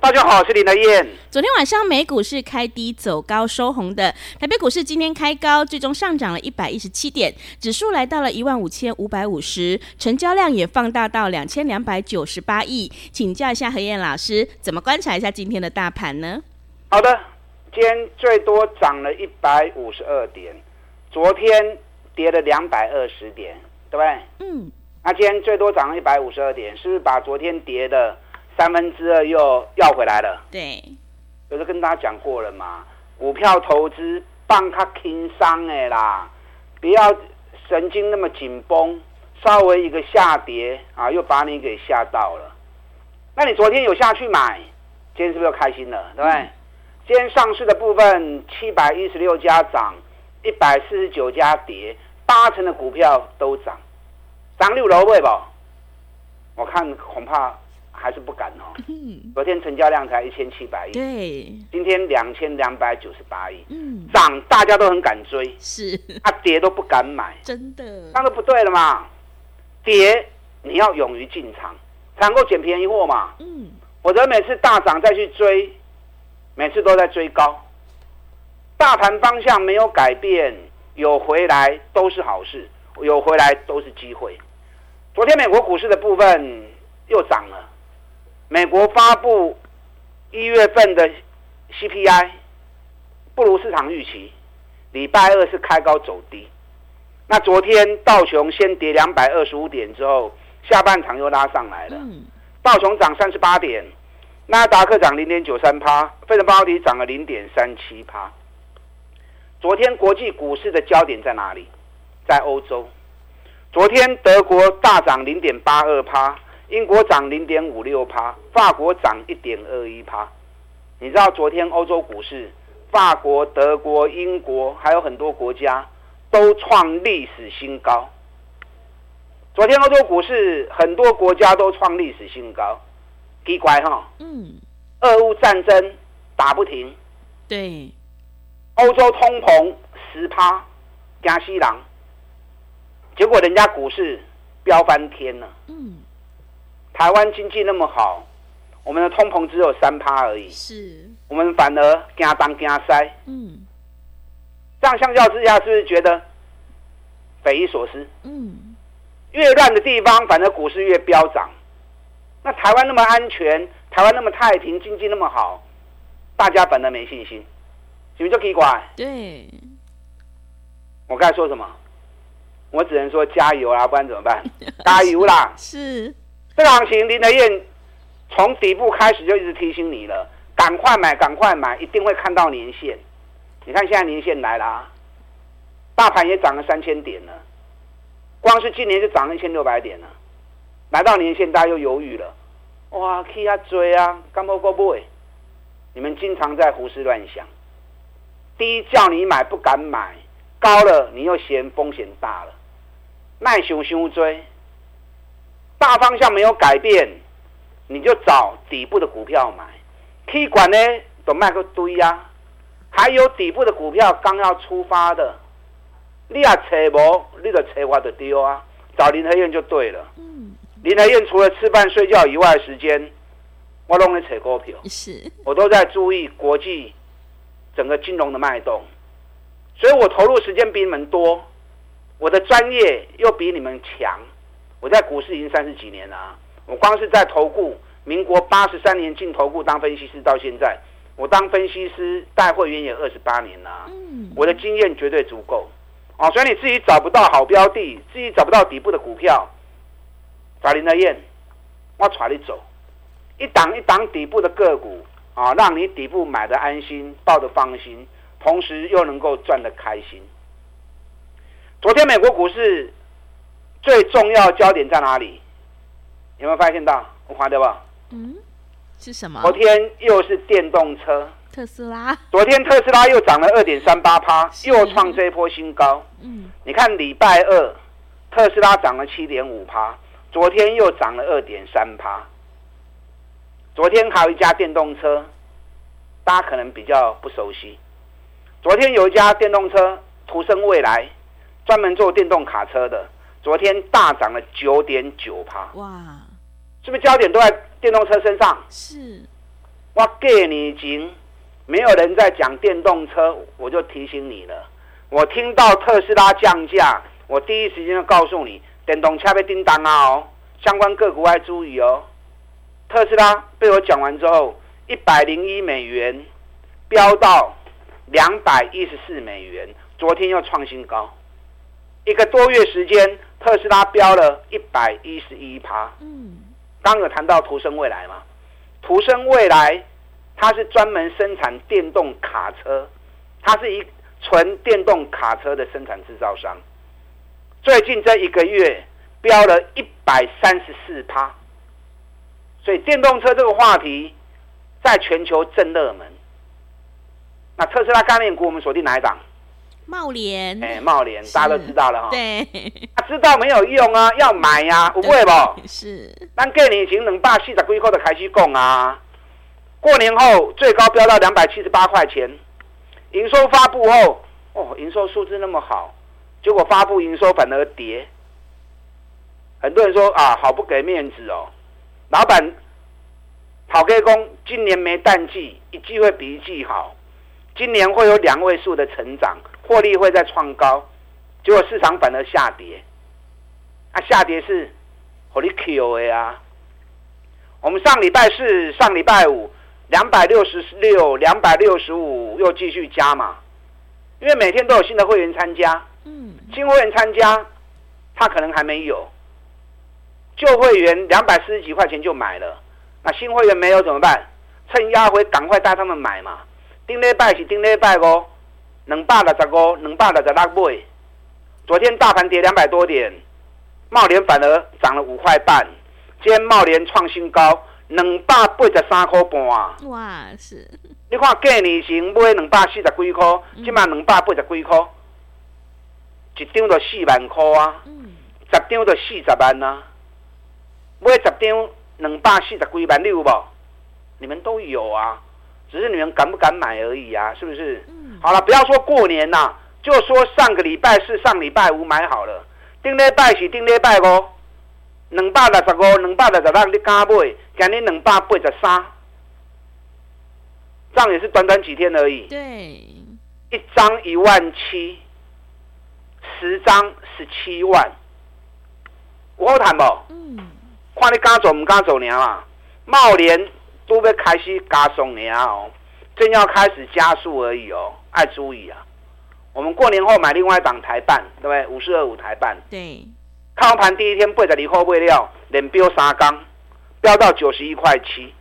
大家好，我是林德燕。昨天晚上美股是开低走高收红的，台北股市今天开高，最终上涨了一百一十七点，指数来到了一万五千五百五十，成交量也放大到两千两百九十八亿，请教一下何燕老师，怎么观察一下今天的大盘呢？好的，今天最多涨了一百五十二点，昨天跌了两百二十点，对不对？嗯。那今天最多涨了一百五十二点，是不是把昨天跌的三分之二又要回来了？对。有时跟大家讲过了嘛，股票投资放卡轻伤的啦，不要神经那么紧绷，稍微一个下跌啊，又把你给吓到了。那你昨天有下去买，今天是不是又开心了？对不对？嗯今天上市的部分，七百一十六家涨，一百四十九家跌，八成的股票都涨，涨六楼位吧？我看恐怕还是不敢哦。昨天成交量才一千七百亿，对，今天两千两百九十八亿，嗯，涨大家都很敢追，是，啊，跌都不敢买，真的，那都不对了嘛。跌你要勇于进场，才能够捡便宜货嘛，嗯，否则每次大涨再去追。每次都在追高，大盘方向没有改变，有回来都是好事，有回来都是机会。昨天美国股市的部分又涨了，美国发布一月份的 CPI 不如市场预期，礼拜二是开高走低。那昨天道琼先跌两百二十五点之后，下半场又拉上来了，道琼涨三十八点。纳达克涨零点九三趴，费城半导体涨了零点三七趴。昨天国际股市的焦点在哪里？在欧洲。昨天德国大涨零点八二趴，英国涨零点五六趴，法国涨一点二一趴。你知道昨天欧洲股市，法国、德国、英国还有很多国家都创历史新高。昨天欧洲股市很多国家都创历史新高。奇怪哈，嗯，俄乌战争打不停，对，欧洲通膨十趴，加西郎，结果人家股市飙翻天了，嗯，台湾经济那么好，我们的通膨只有三趴而已，是，我们反而加当加塞，嗯，这样相较之下，是不是觉得匪夷所思？嗯，越乱的地方，反而股市越飙涨。那台湾那么安全，台湾那么太平，经济那么好，大家反而没信心，是不是就奇怪？对，我刚才说什么？我只能说加油啦，不然怎么办？加油啦！是这行情，林德燕从底部开始就一直提醒你了，赶快买，赶快买，一定会看到年线。你看现在年线来了啊，大盘也涨了三千点了，光是今年就涨了一千六百点了。来到年线，大家又犹豫了，哇，去啊追啊，干不过不？你们经常在胡思乱想，低叫你买不敢买，高了你又嫌风险大了，卖熊熊追，大方向没有改变，你就找底部的股票买，可以管呢都卖个堆呀，还有底部的股票刚要出发的，你也找无，你就找我就丢啊，找林和燕就对了。嗯。林和燕除了吃饭睡觉以外的时间，我都在扯股票，是。我都在注意国际整个金融的脉动，所以我投入时间比你们多，我的专业又比你们强。我在股市已经三十几年了啊，我光是在投顾，民国八十三年进投顾当分析师到现在，我当分析师带会员也二十八年了，我的经验绝对足够啊。所以你自己找不到好标的，自己找不到底部的股票。找林德燕，我带你走，一档一档底部的个股啊，让你底部买的安心，抱的放心，同时又能够赚的开心。昨昨天美国股市最重要焦点在哪里？有没有发现到？我划掉吧。嗯，是什么？昨天又是电动车，特斯拉。昨天特斯拉又涨了二点三八趴，又创这一波新高。嗯，你看礼拜二特斯拉涨了七点五趴，昨天又涨了二点三趴。昨天还有一家电动车，大家可能比较不熟悉。昨天有一家电动车，途胜未来，专门做电动卡车的，昨天大涨了九点九趴。哇！是不是焦点都在电动车身上？是。我给你已经没有人在讲电动车，我就提醒你了。我听到特斯拉降价，我第一时间就告诉你，电动车被叮当啊哦，相关个股要注意哦。特斯拉被我讲完之后，一百零一美元飙到两百一十四美元，昨天又创新高。一个多月时间，特斯拉飙了一百一十一趴。嗯。刚有谈到途生未来嘛？途生未来，它是专门生产电动卡车，它是一纯电动卡车的生产制造商。最近这一个月飙了一百三十四趴，所以电动车这个话题在全球正热门。那特斯拉概念股，我们锁定哪一档？贸联，哎，茂联，大家都知道了哈。对，他知道没有用啊，要买呀，不会不？是。咱过年前两百四十几块的开始供啊，过年后最高飙到两百七十八块钱，营收发布后，哦，营收数字那么好，结果发布营收反而跌。很多人说啊，好不给面子哦，老板跑开工，今年没淡季，一季会比一季好，今年会有两位数的成长。获利会再创高，结果市场反而下跌。啊，下跌是火力 Q A 啊。我们上礼拜四、上礼拜五，两百六十六、两百六十五又继续加嘛，因为每天都有新的会员参加。嗯。新会员参加，他可能还没有。旧会员两百四十几块钱就买了，那新会员没有怎么办？趁压回赶快带他们买嘛。顶礼拜是顶礼拜哦。两百六十五，两百六十六买。昨天大盘跌两百多点，茂联反而涨了五块半。今天茂联创新高，两百八十三块半。哇，是！你看过年前买两百四十几块，今嘛两百八十几块，一张就四万块啊！十张就四十万啊！买十张两百四十几万，你有无？你们都有啊，只是你们敢不敢买而已啊，是不是？好了，不要说过年呐，就说上个礼拜四、上礼拜五买好了，顶礼拜四、顶礼拜五，两百六十五、两百六十六，你敢买？今日两百八十三，这样也是短短几天而已。对，一张一万七，十张十七万，有好谈不？嗯，看你敢走唔敢走年嘛？贸联都要开始加送年哦，正要开始加速而已哦。爱注意啊！我们过年后买另外一档台办，对不对？五四二五台办。对。开盘第一天背着离货背料，连飙三缸，飙到九十一块七。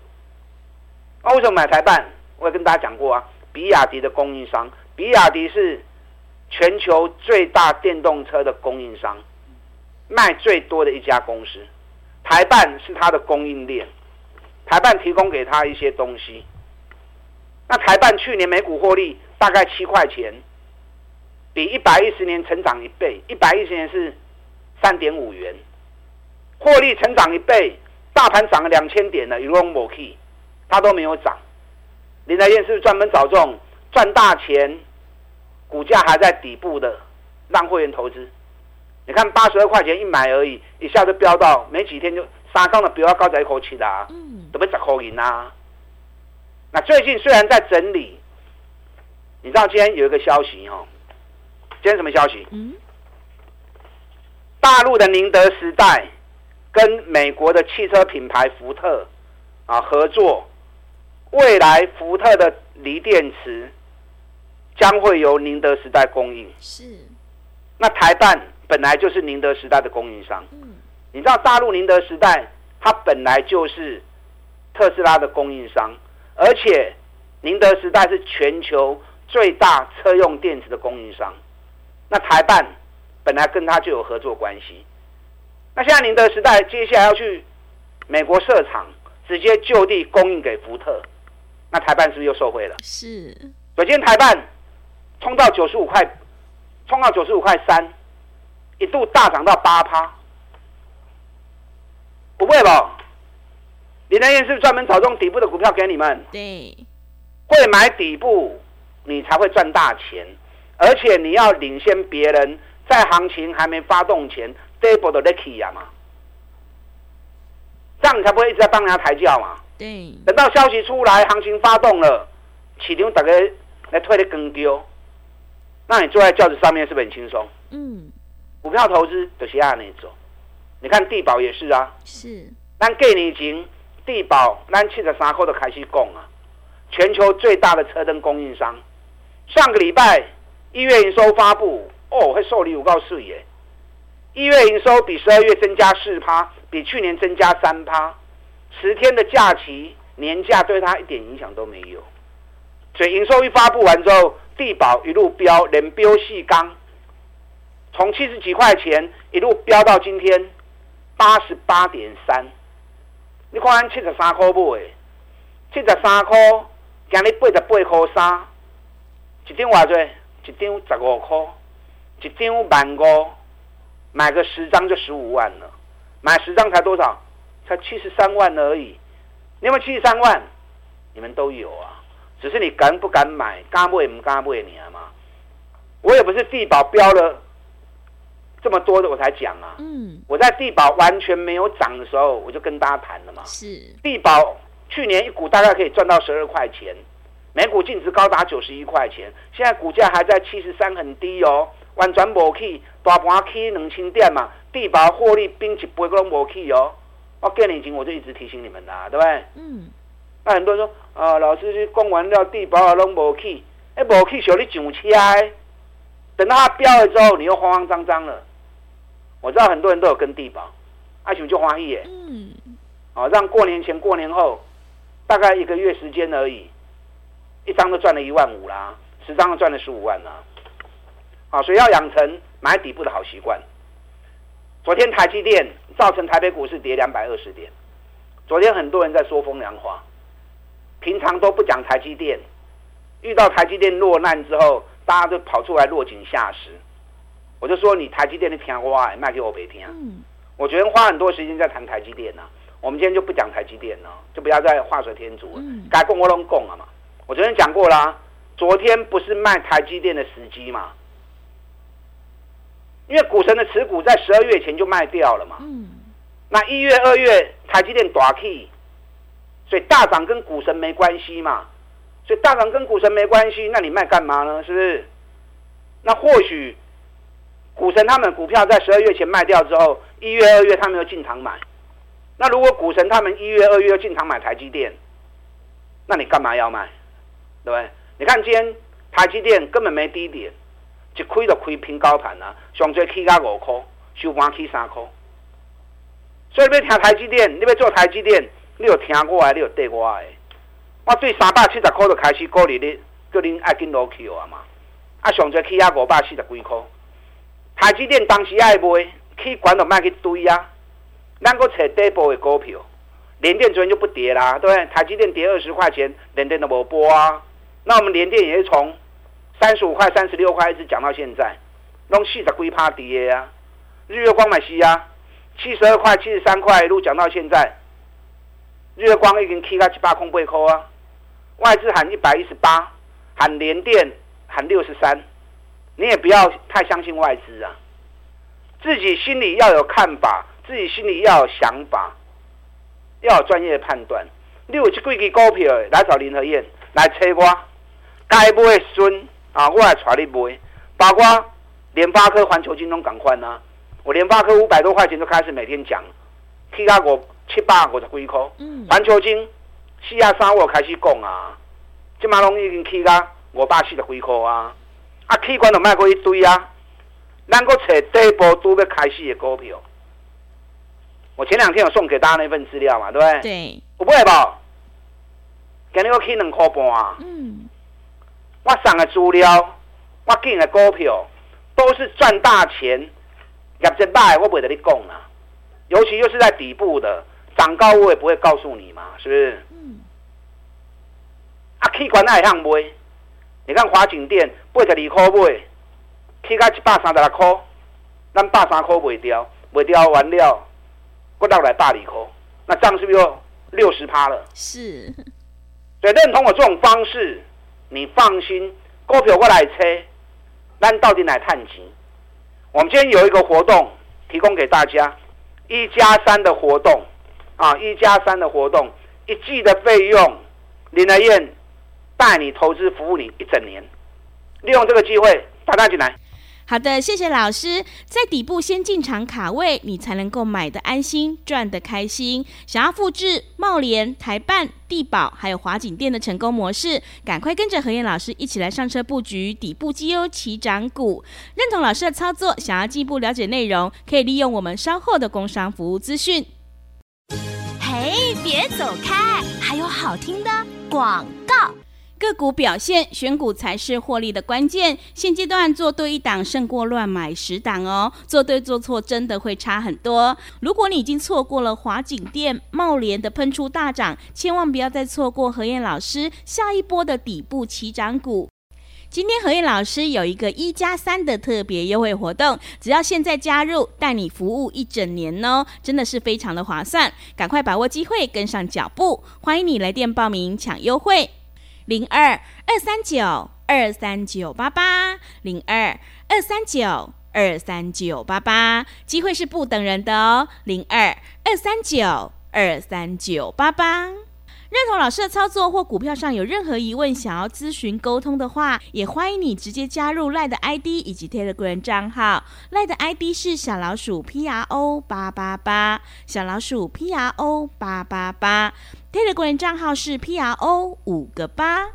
那为什么买台办？我也跟大家讲过啊，比亚迪的供应商，比亚迪是全球最大电动车的供应商，卖最多的一家公司。台办是它的供应链，台办提供给他一些东西。那台办去年每股获利大概七块钱，比一百一十年成长一倍。一百一十年是三点五元，获利成长一倍，大盘涨了两千点了，有龙某 key，它都没有涨。林台燕是不是专门找这种赚大钱、股价还在底部的让会员投资？你看八十二块钱一买而已，一下就飙到没几天就三缸的飙到高在一口气的啊，都被砸口赢啊！那最近虽然在整理，你知道今天有一个消息哦？今天什么消息？嗯。大陆的宁德时代跟美国的汽车品牌福特啊合作，未来福特的锂电池将会由宁德时代供应。是。那台办本来就是宁德时代的供应商。嗯。你知道大陆宁德时代它本来就是特斯拉的供应商。而且，宁德时代是全球最大车用电池的供应商。那台办本来跟他就有合作关系。那现在宁德时代接下来要去美国设厂，直接就地供应给福特，那台办是不是又受贿了？是。昨天台办冲到九十五块，冲到九十五块三，一度大涨到八趴。不会吧？林德燕是专门找这种底部的股票给你们？对，会买底部，你才会赚大钱，而且你要领先别人，在行情还没发动前，dable 的 lucky 呀嘛，这样你才不会一直在帮人家抬轿嘛。对，等到消息出来，行情发动了，市场大家来推的更丢，那你坐在轿子上面是不是很轻松？嗯，股票投资就是按那种，你看地保也是啊，是，但给你钱。地保，咱七十三块都开始供啊！全球最大的车灯供应商，上个礼拜一月营收发布，哦，会受理有够水耶！一月营收比十二月增加四趴，比去年增加三趴。十天的假期年假对他一点影响都没有，所以营收一发布完之后，地保一路飙，连飙细钢，从七十几块钱一路飙到今天八十八点三。你看，七十三块买，七十三块，今日八十八块三，一张偌济？一张十五块，一张万五，买个十张就十五万了。买十张才多少？才七十三万而已。你有没有七十三万？你们都有啊，只是你敢不敢买，敢买不敢买你嘛。我也不是地保标了。这么多的我才讲啊！嗯，我在地保完全没有涨的时候，我就跟大家谈了嘛。是地保去年一股大概可以赚到十二块钱，每股净值高达九十一块钱，现在股价还在七十三，很低哦。完全没去，大盘去两千点嘛，地保获利并且不会搁没去哦。我给你钱，我就一直提醒你们的、啊，对不对？嗯。那很多人说啊、呃，老师去讲完了地保啊，拢没去，哎，没去，小你上车，等到它飙了之后，你又慌慌张张了。我知道很多人都有跟地保，阿雄就花一耶。嗯。好，让过年前、过年后，大概一个月时间而已，一张都赚了一万五啦，十张都赚了十五万啦。好，所以要养成买底部的好习惯。昨天台积电造成台北股市跌两百二十点。昨天很多人在说风凉话，平常都不讲台积电，遇到台积电落难之后，大家都跑出来落井下石。我就说你台积电的听话，卖给我别听。嗯，我昨天花很多时间在谈台积电呢、啊。我们今天就不讲台积电了，就不要再画蛇添足了。该供我都供了嘛。我昨天讲过啦，昨天不是卖台积电的时机嘛？因为股神的持股在十二月前就卖掉了嘛。嗯。那一月、二月台积电大起，所以大涨跟股神没关系嘛。所以大涨跟股神没关系，那你卖干嘛呢？是不是？那或许。股神他们股票在十二月前卖掉之后，一月、二月他们又进场买。那如果股神他们一月、二月又进场买台积电，那你干嘛要卖？对不对？你看今天台积电根本没低点，一开就开平高盘啊，上最起价五块，收盘起三块。所以你要听台积电，你要做台积电，你有听我的，你有对我的。我对三百七十块就开始鼓励你，叫恁爱紧落去啊嘛。啊，上最起价五百四十几块。台积电当时爱卖，去管都卖去堆啊！咱个找底部的股票，联电昨天就不跌啦，对？台积电跌二十块钱，联电都无波啊。那我们联电也是从三十五块、三十六块一直讲到现在，拢四十几趴跌啊。日月光买西啊，七十二块、七十三块一路讲到现在，日月光已经起到七八空八块啊。外资喊一百一十八，喊联电喊六十三。你也不要太相信外资啊，自己心里要有看法，自己心里要有想法，要有专业的判断。你有这几支股票来找林和燕来催我，该买的顺啊，我来带你买。包括联发科、环球金都赶快呢。我联发科五百多块钱就开始每天讲，起到五七八五十几块。嗯。环球金四啊三我开始讲啊，这马龙已经起到五百四十几块啊。啊，器官都卖过一堆啊！咱个找底部都要开始的股票，我前两天有送给大家那份资料嘛，对不对？对。有买无？今日我去两块半啊。嗯。我送的资料，我进的股票，都是赚大钱，业绩歹，我不会跟你讲啦。尤其又是在底部的，涨高我也不会告诉你嘛，是不是？嗯。啊，起管那也向买，你看华景店八十二块买，起到一百三十六块，咱百三块卖掉，卖掉完了，我落来百二块，那这样是不是又六十趴了？是。所以认同我这种方式，你放心，股票我来车，咱到底来探钱？我们今天有一个活动提供给大家，一加三的活动啊，一加三的活动，一季的费用，林来燕带你投资服务你一整年，利用这个机会，大家进来。好的，谢谢老师。在底部先进场卡位，你才能够买的安心，赚的开心。想要复制茂联、台办、地保还有华景店的成功模式，赶快跟着何燕老师一起来上车布局底部绩优起涨股。认同老师的操作，想要进一步了解内容，可以利用我们稍后的工商服务资讯。嘿，别走开，还有好听的广告。个股表现，选股才是获利的关键。现阶段做对一档胜过乱买十档哦，做对做错真的会差很多。如果你已经错过了华景电、茂联的喷出大涨，千万不要再错过何燕老师下一波的底部起涨股。今天何燕老师有一个一加三的特别优惠活动，只要现在加入，带你服务一整年哦，真的是非常的划算，赶快把握机会，跟上脚步。欢迎你来电报名抢优惠。零二二三九二三九八八，零二二三九二三九八八，机会是不等人的哦。零二二三九二三九八八，认同老师的操作或股票上有任何疑问，想要咨询沟通的话，也欢迎你直接加入赖的 ID 以及 Telegram 账号。赖的 ID 是小老鼠 P R O 八八八，小老鼠 P R O 八八八。Telegram 账号是 P R O 五个八。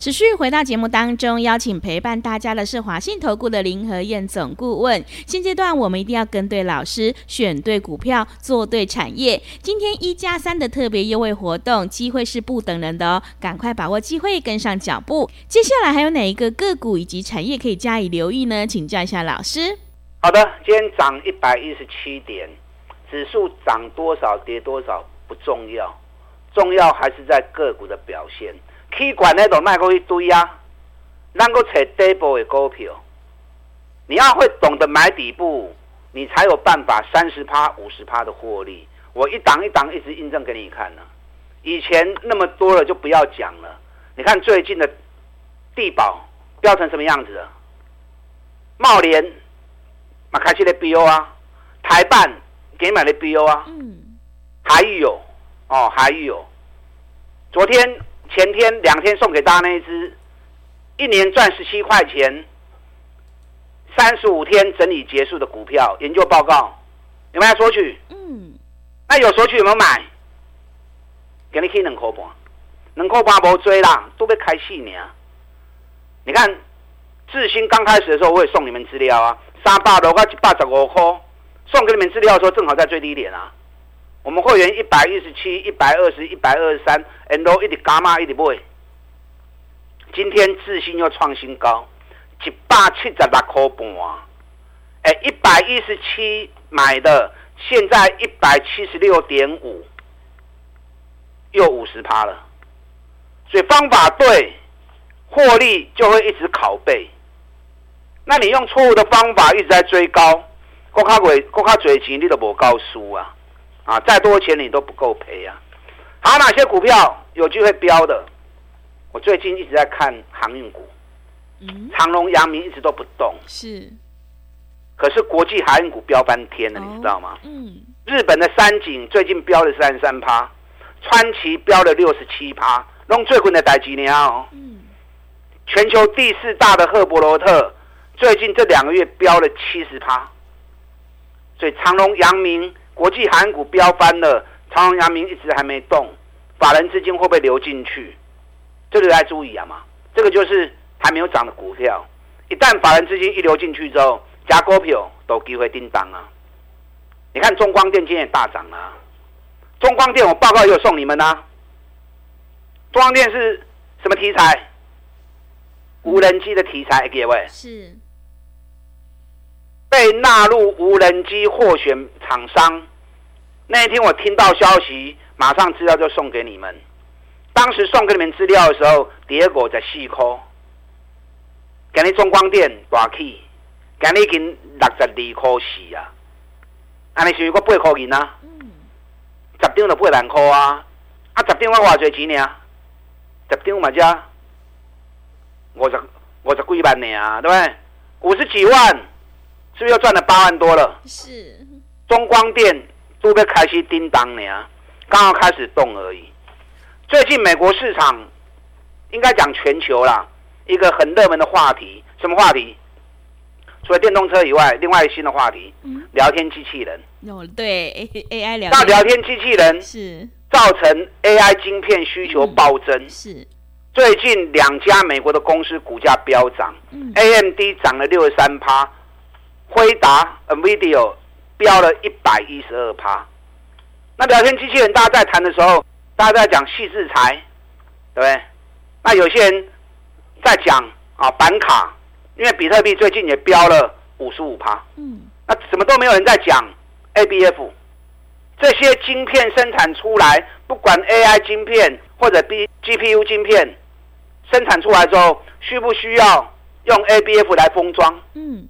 持续回到节目当中，邀请陪伴大家的是华信投顾的林和燕总顾问。现阶段我们一定要跟对老师，选对股票，做对产业。今天一加三的特别优惠活动，机会是不等人的哦，赶快把握机会，跟上脚步。接下来还有哪一个个股以及产业可以加以留意呢？请教一下老师。好的，今天涨一百一十七点，指数涨多少跌多少不重要。重要还是在个股的表现，K 管那种卖过一堆啊，能够找底部的股票，你要会懂得买底部，你才有办法三十趴、五十趴的获利。我一档一档一直印证给你看呢。以前那么多了就不要讲了。你看最近的地保飙成什么样子了？茂联马开西的 BO 啊，台办给买的 BO 啊，嗯，还有。哦，还有，昨天、前天两天送给大家那一只，一年赚十七块钱，三十五天整理结束的股票研究报告，有没有索取？嗯，那有索取有没有买？给你可以两块半，两块半无追啦，都被开戏呢。你看，智新刚开始的时候，我也送你们资料啊，三百多块一百十五块，送给你们资料的时候，正好在最低点啊。我们会员一百一十七、一百二十、一百二十三，and 一直加码，一直买。今天智信又创新高，一百七十六块半。哎，一百一十七买的，现在一百七十六点五，又五十趴了。所以方法对，获利就会一直拷贝。那你用错误的方法一直在追高，国卡尾国卡嘴钱你都无够输啊！啊，再多钱你都不够赔呀！还有哪些股票有机会飙的？我最近一直在看航运股，嗯，长隆、阳明一直都不动，是。可是国际航运股飙翻天了，哦、你知道吗？嗯。日本的三井最近飙了三十三趴，川崎飙了六十七趴，弄最滚的代几年哦。嗯。全球第四大的赫伯罗特最近这两个月飙了七十趴，所以长隆、阳明。国际韩股飙翻了，长荣、阳明一直还没动，法人资金会不会流进去？这个要注意啊嘛！这个就是还没有涨的股票，一旦法人资金一流进去之后，加股票都机会叮当啊！你看中光电今天也大涨啊！中光电我报告也有送你们啊！中光电是什么题材？无人机的题材，各位是被纳入无人机获选厂商。那一天我听到消息，马上资料就送给你们。当时送给你们资料的时候，结果在细科，给你中光电大起，给你已经六十二颗四啊，安尼是有个八块银啊，十张就八万块啊，啊十张我偌济钱呢？十张嘛加五十五十几万呢啊，对不对？五十几万，是不是又赚了八万多了？是，中光电。都被开始叮当呢，刚刚开始动而已。最近美国市场应该讲全球啦，一个很热门的话题，什么话题？除了电动车以外，另外一个新的话题，嗯、聊天机器人。哦，对，AI 聊。那聊天机器人是造成 AI 晶片需求暴增。嗯、是。最近两家美国的公司股价飙涨、嗯、，AMD 涨了六十三趴，辉达 NVIDIA。飙了一百一十二趴。那聊天机器人，大家在谈的时候，大家在讲矽智财，对不对？那有些人在讲啊板卡，因为比特币最近也飙了五十五趴。嗯。那怎么都没有人在讲 ABF 这些晶片生产出来，不管 AI 晶片或者 B GPU 晶片生产出来之后，需不需要用 ABF 来封装？嗯。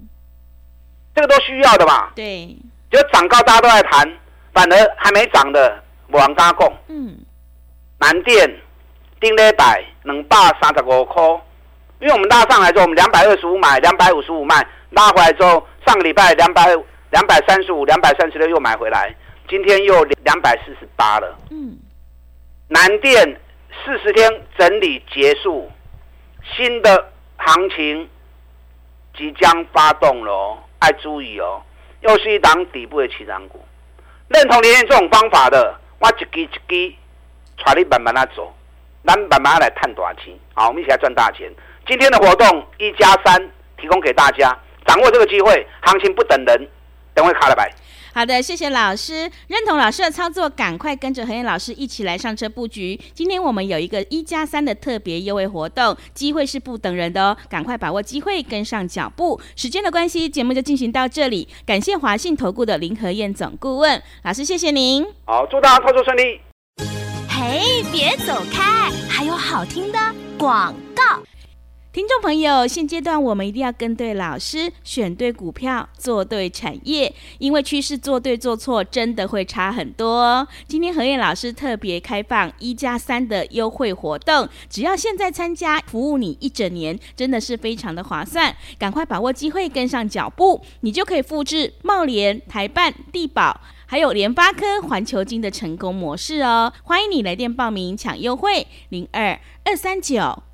这个都需要的嘛。对。就涨高，大家都在谈，反而还没涨的，无人敢讲。嗯，南电顶礼拜两百三十五块，因为我们拉上来之后，我们两百二十五买，两百五十五卖，拉回来之后，上个礼拜两百两百三十五、两百三十六又买回来，今天又两百四十八了。嗯，南电四十天整理结束，新的行情即将发动了，爱注意哦。又是一档底部的起涨股，认同连线这种方法的，我一支一支，带你慢慢来走，咱慢慢来赚大钱。好，我们一起来赚大钱。今天的活动一加三提供给大家，掌握这个机会，行情不等人，等会卡了白。好的，谢谢老师，认同老师的操作，赶快跟着何燕老师一起来上车布局。今天我们有一个一加三的特别优惠活动，机会是不等人的哦，赶快把握机会，跟上脚步。时间的关系，节目就进行到这里。感谢华信投顾的林和燕总顾问老师，谢谢您。好，祝大家操作顺利。嘿，别走开，还有好听的广告。听众朋友，现阶段我们一定要跟对老师，选对股票，做对产业，因为趋势做对做错真的会差很多。今天何燕老师特别开放一加三的优惠活动，只要现在参加，服务你一整年，真的是非常的划算。赶快把握机会，跟上脚步，你就可以复制茂联、台办、地保，还有联发科、环球金的成功模式哦。欢迎你来电报名抢优惠，零二二三九。